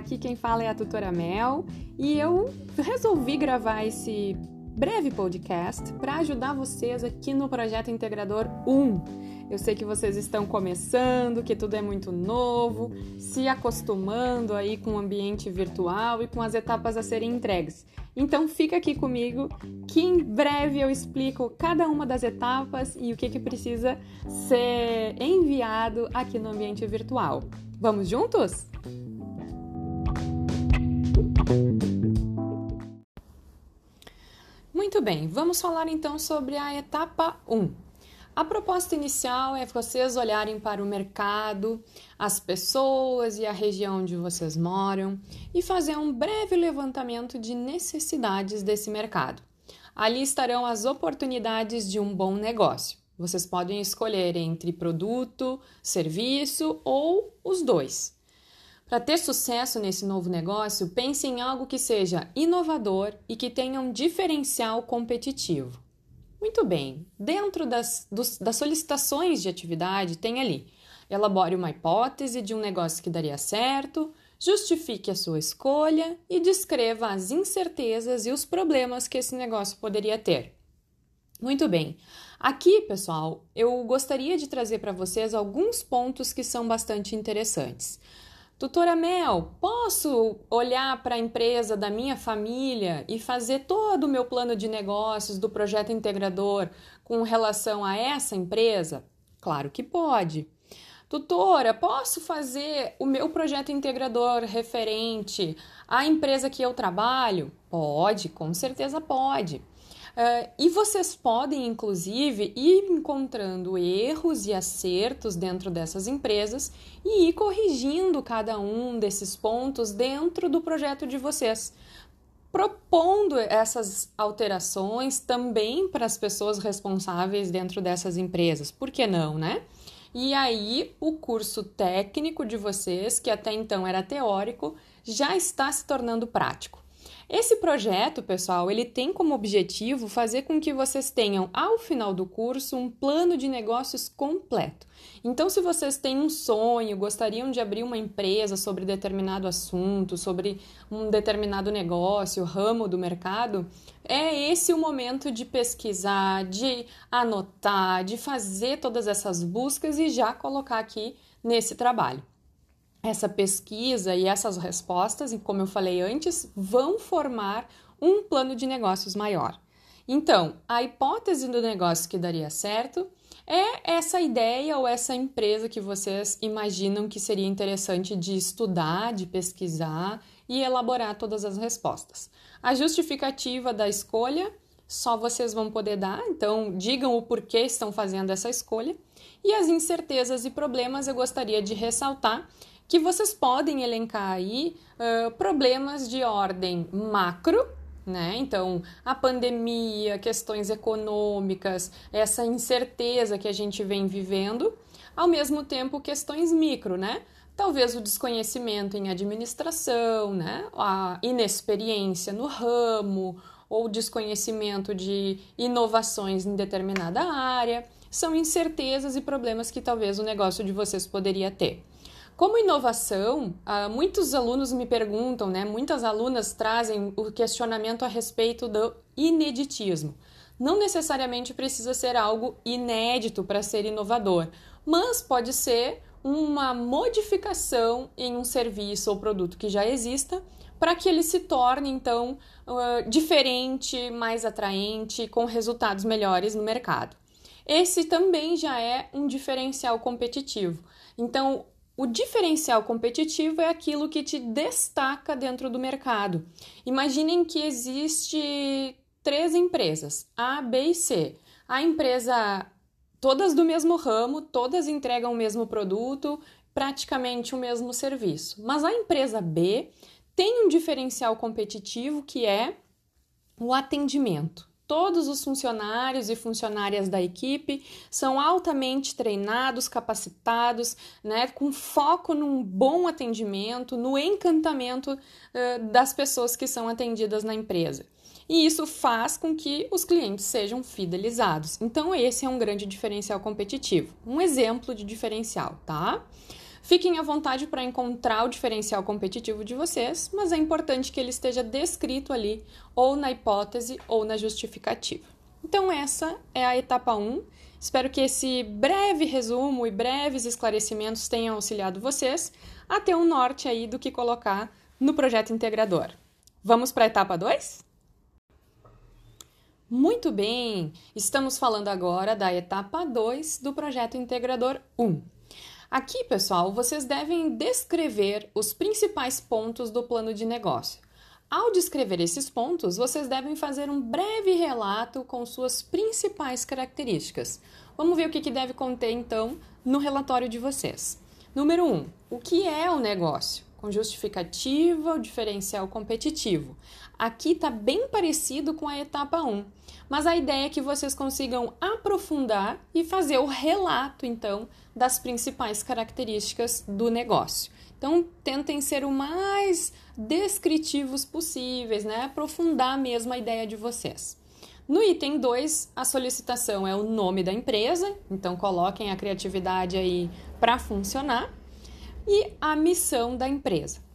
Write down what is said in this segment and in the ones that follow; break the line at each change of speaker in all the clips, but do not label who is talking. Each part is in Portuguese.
aqui quem fala é a tutora Mel e eu resolvi gravar esse breve podcast para ajudar vocês aqui no projeto Integrador 1. Eu sei que vocês estão começando, que tudo é muito novo, se acostumando aí com o ambiente virtual e com as etapas a serem entregues. Então fica aqui comigo que em breve eu explico cada uma das etapas e o que, que precisa ser enviado aqui no ambiente virtual. Vamos juntos? Muito bem, vamos falar então sobre a etapa 1. A proposta inicial é vocês olharem para o mercado, as pessoas e a região onde vocês moram e fazer um breve levantamento de necessidades desse mercado. Ali estarão as oportunidades de um bom negócio. Vocês podem escolher entre produto, serviço ou os dois. Para ter sucesso nesse novo negócio, pense em algo que seja inovador e que tenha um diferencial competitivo. Muito bem, dentro das, dos, das solicitações de atividade, tem ali: elabore uma hipótese de um negócio que daria certo, justifique a sua escolha e descreva as incertezas e os problemas que esse negócio poderia ter. Muito bem. Aqui, pessoal, eu gostaria de trazer para vocês alguns pontos que são bastante interessantes. Doutora Mel, posso olhar para a empresa da minha família e fazer todo o meu plano de negócios do projeto integrador com relação a essa empresa? Claro que pode. Tutora, posso fazer o meu projeto integrador referente à empresa que eu trabalho? Pode, com certeza pode. Uh, e vocês podem, inclusive, ir encontrando erros e acertos dentro dessas empresas e ir corrigindo cada um desses pontos dentro do projeto de vocês, propondo essas alterações também para as pessoas responsáveis dentro dessas empresas. Por que não, né? E aí, o curso técnico de vocês, que até então era teórico, já está se tornando prático. Esse projeto, pessoal, ele tem como objetivo fazer com que vocês tenham ao final do curso um plano de negócios completo. Então, se vocês têm um sonho, gostariam de abrir uma empresa sobre determinado assunto, sobre um determinado negócio, ramo do mercado, é esse o momento de pesquisar, de anotar, de fazer todas essas buscas e já colocar aqui nesse trabalho essa pesquisa e essas respostas, e como eu falei antes, vão formar um plano de negócios maior. Então, a hipótese do negócio que daria certo é essa ideia ou essa empresa que vocês imaginam que seria interessante de estudar, de pesquisar e elaborar todas as respostas. A justificativa da escolha só vocês vão poder dar, então digam o porquê estão fazendo essa escolha. E as incertezas e problemas eu gostaria de ressaltar que vocês podem elencar aí uh, problemas de ordem macro, né? Então, a pandemia, questões econômicas, essa incerteza que a gente vem vivendo, ao mesmo tempo questões micro, né? Talvez o desconhecimento em administração, né? A inexperiência no ramo ou desconhecimento de inovações em determinada área, são incertezas e problemas que talvez o negócio de vocês poderia ter. Como inovação, ah, muitos alunos me perguntam, né? Muitas alunas trazem o questionamento a respeito do ineditismo. Não necessariamente precisa ser algo inédito para ser inovador, mas pode ser uma modificação em um serviço ou produto que já exista para que ele se torne então uh, diferente, mais atraente, com resultados melhores no mercado. Esse também já é um diferencial competitivo. Então, o diferencial competitivo é aquilo que te destaca dentro do mercado. Imaginem que existe três empresas, A, B e C. A empresa, todas do mesmo ramo, todas entregam o mesmo produto, praticamente o mesmo serviço. Mas a empresa B tem um diferencial competitivo que é o atendimento. Todos os funcionários e funcionárias da equipe são altamente treinados, capacitados, né, com foco num bom atendimento, no encantamento uh, das pessoas que são atendidas na empresa. E isso faz com que os clientes sejam fidelizados. Então, esse é um grande diferencial competitivo. Um exemplo de diferencial, tá? Fiquem à vontade para encontrar o diferencial competitivo de vocês, mas é importante que ele esteja descrito ali, ou na hipótese ou na justificativa. Então, essa é a etapa 1. Espero que esse breve resumo e breves esclarecimentos tenham auxiliado vocês a ter um norte aí do que colocar no projeto integrador. Vamos para a etapa 2? Muito bem! Estamos falando agora da etapa 2 do projeto integrador 1. Aqui, pessoal, vocês devem descrever os principais pontos do plano de negócio. Ao descrever esses pontos, vocês devem fazer um breve relato com suas principais características. Vamos ver o que, deve conter, então, no relatório de vocês. Número 1. Um, o que é o negócio? Com justificativa, o diferencial competitivo. Aqui está bem parecido com a etapa 1, mas a ideia é que vocês consigam aprofundar e fazer o relato, então, das principais características do negócio. Então, tentem ser o mais descritivos possíveis, né? Aprofundar mesmo a ideia de vocês. No item 2, a solicitação é o nome da empresa, então coloquem a criatividade aí para funcionar, e a missão da empresa.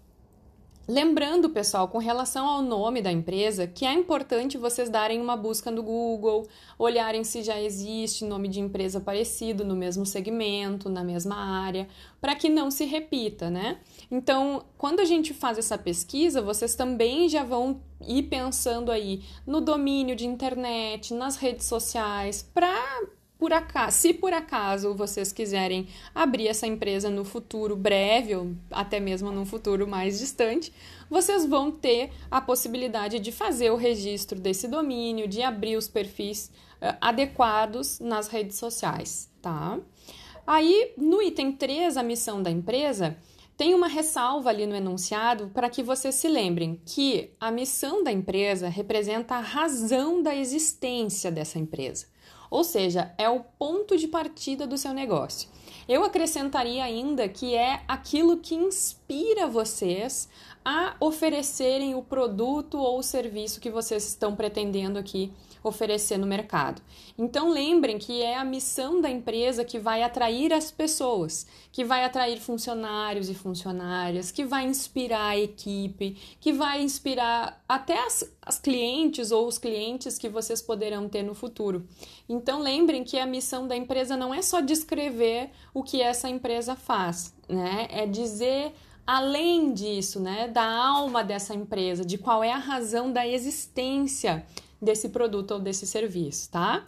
Lembrando, pessoal, com relação ao nome da empresa, que é importante vocês darem uma busca no Google, olharem se já existe nome de empresa parecido no mesmo segmento, na mesma área, para que não se repita, né? Então, quando a gente faz essa pesquisa, vocês também já vão ir pensando aí no domínio de internet, nas redes sociais, para por acaso, se por acaso vocês quiserem abrir essa empresa no futuro breve ou até mesmo num futuro mais distante, vocês vão ter a possibilidade de fazer o registro desse domínio, de abrir os perfis uh, adequados nas redes sociais, tá? Aí, no item 3, a missão da empresa, tem uma ressalva ali no enunciado para que vocês se lembrem que a missão da empresa representa a razão da existência dessa empresa. Ou seja, é o ponto de partida do seu negócio. Eu acrescentaria ainda que é aquilo que inspira vocês a oferecerem o produto ou o serviço que vocês estão pretendendo aqui oferecer no mercado. Então lembrem que é a missão da empresa que vai atrair as pessoas, que vai atrair funcionários e funcionárias, que vai inspirar a equipe, que vai inspirar até as, as clientes ou os clientes que vocês poderão ter no futuro. Então lembrem que a missão da empresa não é só descrever o que essa empresa faz, né? É dizer além disso, né, da alma dessa empresa, de qual é a razão da existência desse produto ou desse serviço, tá?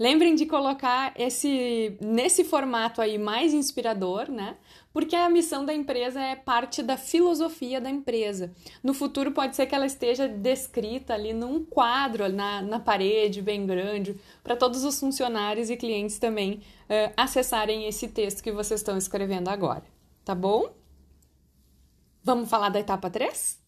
Lembrem de colocar esse nesse formato aí mais inspirador, né? Porque a missão da empresa é parte da filosofia da empresa. No futuro pode ser que ela esteja descrita ali num quadro na, na parede bem grande, para todos os funcionários e clientes também uh, acessarem esse texto que vocês estão escrevendo agora, tá bom? Vamos falar da etapa 3?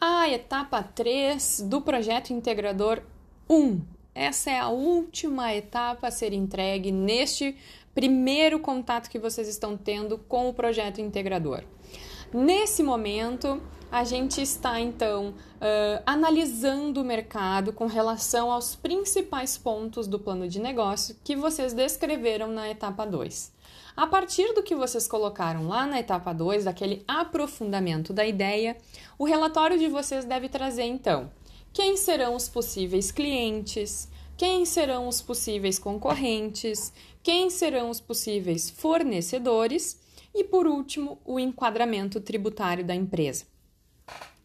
A etapa 3 do projeto integrador 1. Essa é a última etapa a ser entregue neste primeiro contato que vocês estão tendo com o projeto integrador. Nesse momento, a gente está então uh, analisando o mercado com relação aos principais pontos do plano de negócio que vocês descreveram na etapa 2. A partir do que vocês colocaram lá na etapa 2, daquele aprofundamento da ideia, o relatório de vocês deve trazer então quem serão os possíveis clientes, quem serão os possíveis concorrentes, quem serão os possíveis fornecedores e, por último, o enquadramento tributário da empresa.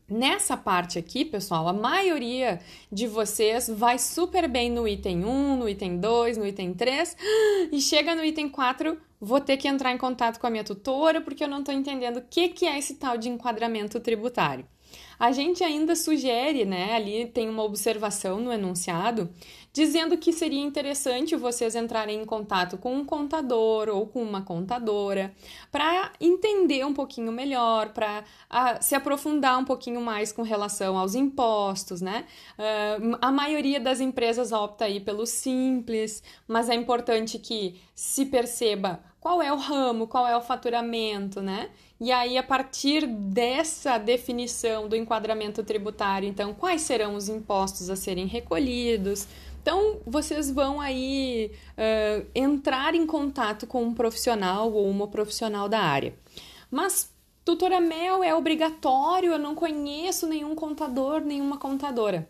Nessa parte aqui, pessoal, a maioria de vocês vai super bem no item 1, no item 2, no item 3 e chega no item 4, vou ter que entrar em contato com a minha tutora porque eu não estou entendendo o que, que é esse tal de enquadramento tributário. A gente ainda sugere, né, ali tem uma observação no enunciado, dizendo que seria interessante vocês entrarem em contato com um contador ou com uma contadora para entender um pouquinho melhor, para se aprofundar um pouquinho mais com relação aos impostos, né? Uh, a maioria das empresas opta aí pelo simples, mas é importante que se perceba qual é o ramo, qual é o faturamento, né? E aí, a partir dessa definição do enquadramento tributário, então, quais serão os impostos a serem recolhidos? Então, vocês vão aí uh, entrar em contato com um profissional ou uma profissional da área. Mas, tutora Mel, é obrigatório? Eu não conheço nenhum contador, nenhuma contadora.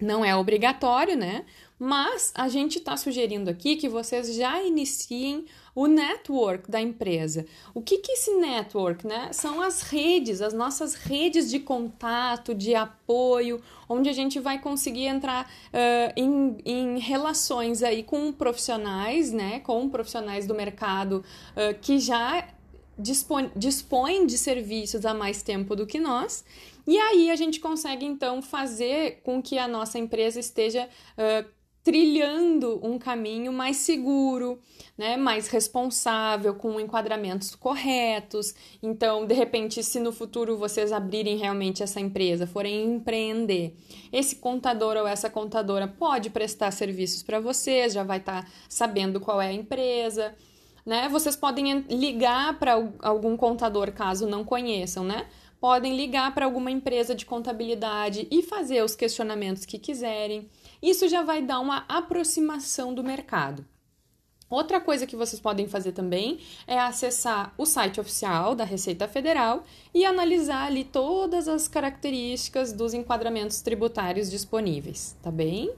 Não é obrigatório, né? Mas a gente está sugerindo aqui que vocês já iniciem o network da empresa. O que, que esse network, né? São as redes, as nossas redes de contato, de apoio, onde a gente vai conseguir entrar uh, em, em relações aí com profissionais, né? Com profissionais do mercado uh, que já dispõem, dispõem de serviços há mais tempo do que nós. E aí a gente consegue então fazer com que a nossa empresa esteja uh, trilhando um caminho mais seguro, né, mais responsável, com enquadramentos corretos. Então, de repente, se no futuro vocês abrirem realmente essa empresa, forem empreender, esse contador ou essa contadora pode prestar serviços para vocês, já vai estar tá sabendo qual é a empresa. Né? Vocês podem ligar para algum contador caso não conheçam, né? Podem ligar para alguma empresa de contabilidade e fazer os questionamentos que quiserem. Isso já vai dar uma aproximação do mercado. Outra coisa que vocês podem fazer também é acessar o site oficial da Receita Federal e analisar ali todas as características dos enquadramentos tributários disponíveis, tá bem?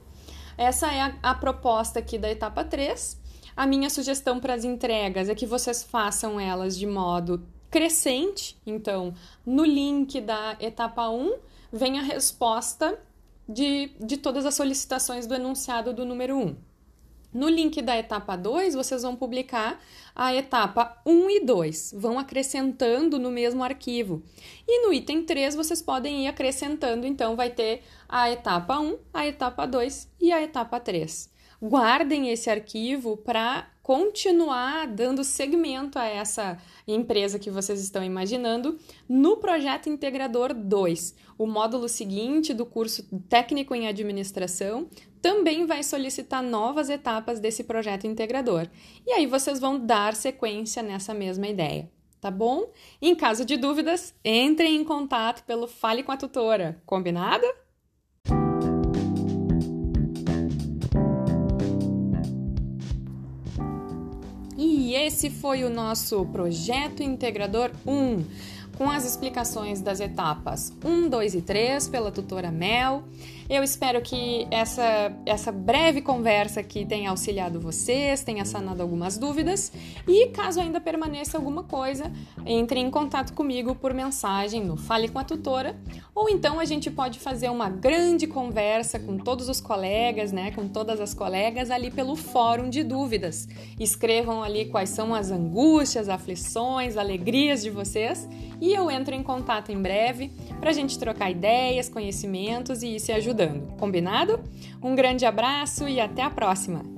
Essa é a, a proposta aqui da etapa 3. A minha sugestão para as entregas é que vocês façam elas de modo crescente. Então, no link da etapa 1 vem a resposta de, de todas as solicitações do enunciado do número 1. No link da etapa 2, vocês vão publicar a etapa 1 e 2, vão acrescentando no mesmo arquivo. E no item 3, vocês podem ir acrescentando, então vai ter a etapa 1, a etapa 2 e a etapa 3. Guardem esse arquivo para continuar dando segmento a essa empresa que vocês estão imaginando no projeto integrador 2. O módulo seguinte do curso técnico em administração também vai solicitar novas etapas desse projeto integrador. E aí vocês vão dar sequência nessa mesma ideia. Tá bom? Em caso de dúvidas, entrem em contato pelo Fale com a Tutora. Combinado? Esse foi o nosso projeto integrador 1, com as explicações das etapas 1, 2 e 3 pela tutora Mel. Eu espero que essa, essa breve conversa aqui tenha auxiliado vocês, tenha sanado algumas dúvidas. E caso ainda permaneça alguma coisa, entre em contato comigo por mensagem no Fale com a Tutora. Ou então a gente pode fazer uma grande conversa com todos os colegas, né, com todas as colegas ali pelo fórum de dúvidas. Escrevam ali quais são as angústias, aflições, alegrias de vocês e eu entro em contato em breve para a gente trocar ideias, conhecimentos e ir se ajudando. Combinado? Um grande abraço e até a próxima!